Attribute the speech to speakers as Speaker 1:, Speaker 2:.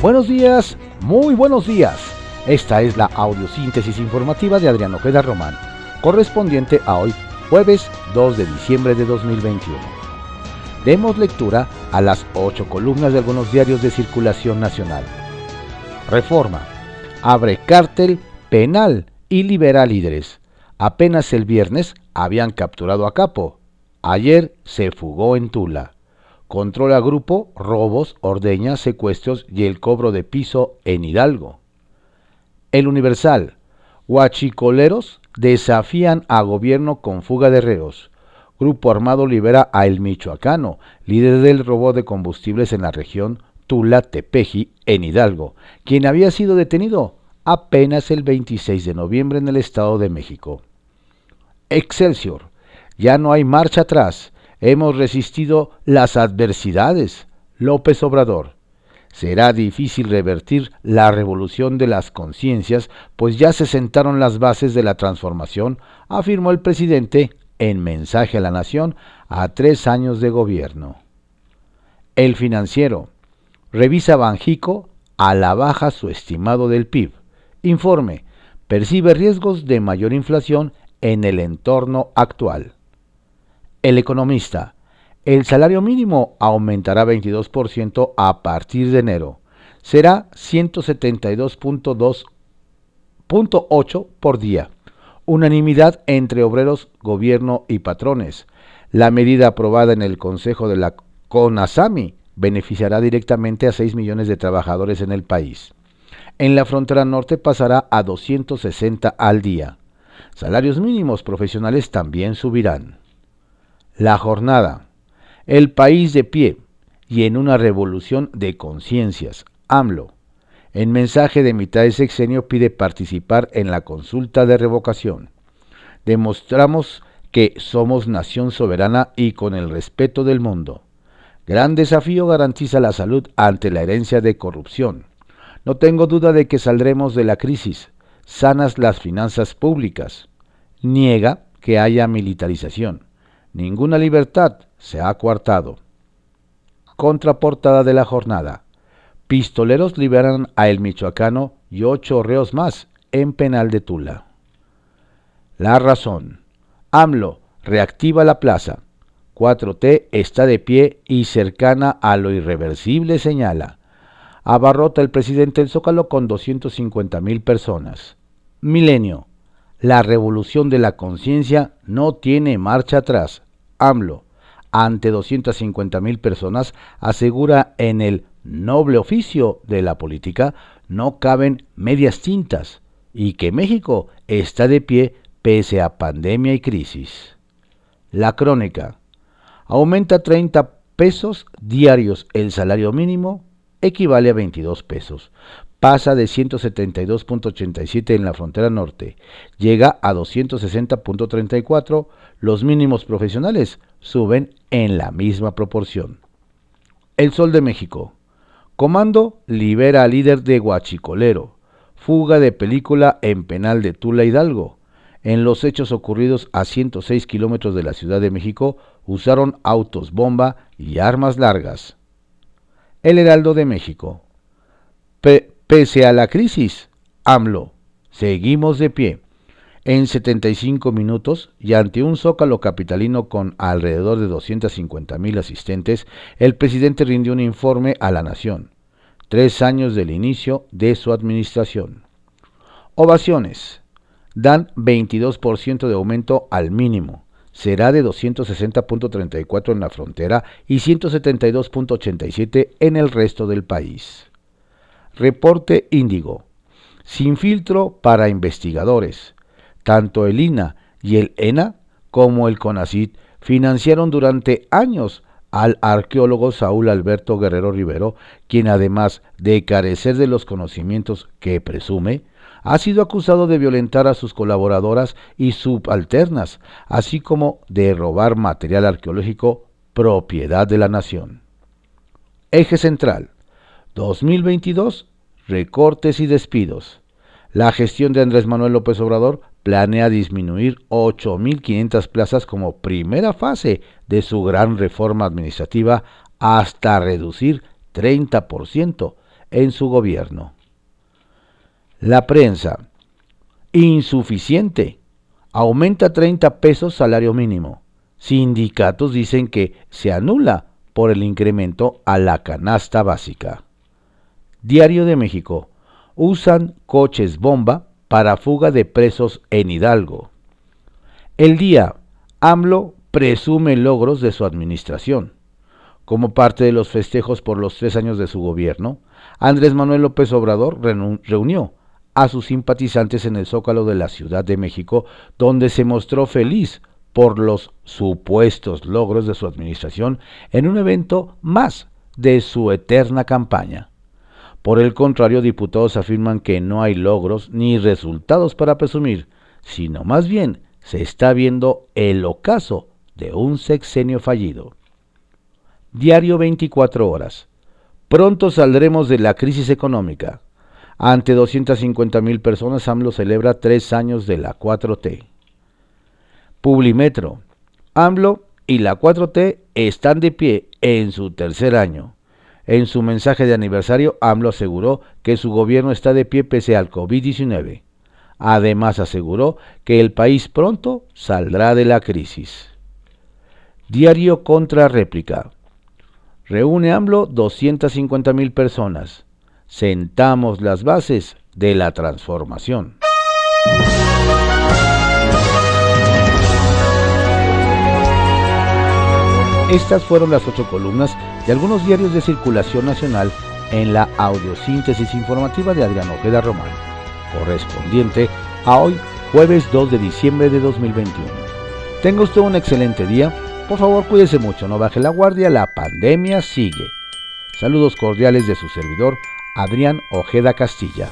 Speaker 1: Buenos días, muy buenos días. Esta es la audiosíntesis informativa de Adrián Ojeda Román, correspondiente a hoy, jueves 2 de diciembre de 2021. Demos lectura a las ocho columnas de algunos diarios de circulación nacional. Reforma. Abre cártel penal y libera líderes. Apenas el viernes habían capturado a Capo. Ayer se fugó en Tula. Controla grupo, robos, ordeñas, secuestros y el cobro de piso en Hidalgo. El Universal. Huachicoleros desafían a gobierno con fuga de reos. Grupo armado libera a El Michoacano, líder del robo de combustibles en la región Tula-Tepeji, en Hidalgo, quien había sido detenido apenas el 26 de noviembre en el Estado de México. Excelsior. Ya no hay marcha atrás hemos resistido las adversidades. López Obrador. Será difícil revertir la revolución de las conciencias, pues ya se sentaron las bases de la transformación, afirmó el presidente en mensaje a la nación a tres años de gobierno. El financiero. Revisa Banjico a la baja su estimado del PIB. Informe. Percibe riesgos de mayor inflación en el entorno actual. El economista. El salario mínimo aumentará 22% a partir de enero. Será 172.8 por día. Unanimidad entre obreros, gobierno y patrones. La medida aprobada en el Consejo de la CONASAMI beneficiará directamente a 6 millones de trabajadores en el país. En la frontera norte pasará a 260 al día. Salarios mínimos profesionales también subirán. La jornada. El país de pie y en una revolución de conciencias. AMLO. En mensaje de mitad de sexenio pide participar en la consulta de revocación. Demostramos que somos nación soberana y con el respeto del mundo. Gran desafío garantiza la salud ante la herencia de corrupción. No tengo duda de que saldremos de la crisis. Sanas las finanzas públicas. Niega que haya militarización. Ninguna libertad se ha coartado. Contraportada de la jornada. Pistoleros liberan a El Michoacano y ocho reos más en penal de Tula. La razón. AMLO reactiva la plaza. 4T está de pie y cercana a lo irreversible, señala. Abarrota el presidente el Zócalo con 250 mil personas. Milenio. La revolución de la conciencia no tiene marcha atrás. AMLO, ante 250 mil personas, asegura en el noble oficio de la política no caben medias tintas y que México está de pie pese a pandemia y crisis. La crónica. Aumenta 30 pesos diarios el salario mínimo, equivale a 22 pesos. Pasa de 172.87 en la frontera norte, llega a 260.34 los mínimos profesionales suben en la misma proporción. El Sol de México. Comando libera al líder de Guachicolero. Fuga de película en penal de Tula Hidalgo. En los hechos ocurridos a 106 kilómetros de la Ciudad de México, usaron autos bomba y armas largas. El Heraldo de México. Pese a la crisis, AMLO, seguimos de pie en 75 minutos y ante un zócalo capitalino con alrededor de 250 mil asistentes, el presidente rindió un informe a la nación, tres años del inicio de su administración. Ovaciones. Dan 22% de aumento al mínimo. Será de 260.34 en la frontera y 172.87 en el resto del país. Reporte Índigo. Sin filtro para investigadores tanto el INA y el ENA como el CONACIT financiaron durante años al arqueólogo Saúl Alberto Guerrero Rivero, quien además de carecer de los conocimientos que presume, ha sido acusado de violentar a sus colaboradoras y subalternas, así como de robar material arqueológico propiedad de la nación. Eje central. 2022. Recortes y despidos. La gestión de Andrés Manuel López Obrador planea disminuir 8.500 plazas como primera fase de su gran reforma administrativa hasta reducir 30% en su gobierno. La prensa. Insuficiente. Aumenta 30 pesos salario mínimo. Sindicatos dicen que se anula por el incremento a la canasta básica. Diario de México. Usan coches bomba para fuga de presos en Hidalgo. El día. AMLO presume logros de su administración. Como parte de los festejos por los tres años de su gobierno, Andrés Manuel López Obrador reunió a sus simpatizantes en el Zócalo de la Ciudad de México, donde se mostró feliz por los supuestos logros de su administración en un evento más de su eterna campaña. Por el contrario, diputados afirman que no hay logros ni resultados para presumir, sino más bien se está viendo el ocaso de un sexenio fallido. Diario 24 horas. Pronto saldremos de la crisis económica. Ante 250 mil personas, AMLO celebra tres años de la 4T. Publimetro. AMLO y la 4T están de pie en su tercer año. En su mensaje de aniversario, AMLO aseguró que su gobierno está de pie pese al COVID-19. Además aseguró que el país pronto saldrá de la crisis. Diario contra réplica. Reúne AMLO 250 mil personas. Sentamos las bases de la transformación. Estas fueron las ocho columnas de algunos diarios de circulación nacional en la audiosíntesis informativa de Adrián Ojeda Román, correspondiente a hoy, jueves 2 de diciembre de 2021. Tenga usted un excelente día por favor, cuídese mucho, no baje la guardia, la pandemia sigue. Saludos cordiales de su servidor, Adrián Ojeda Castilla.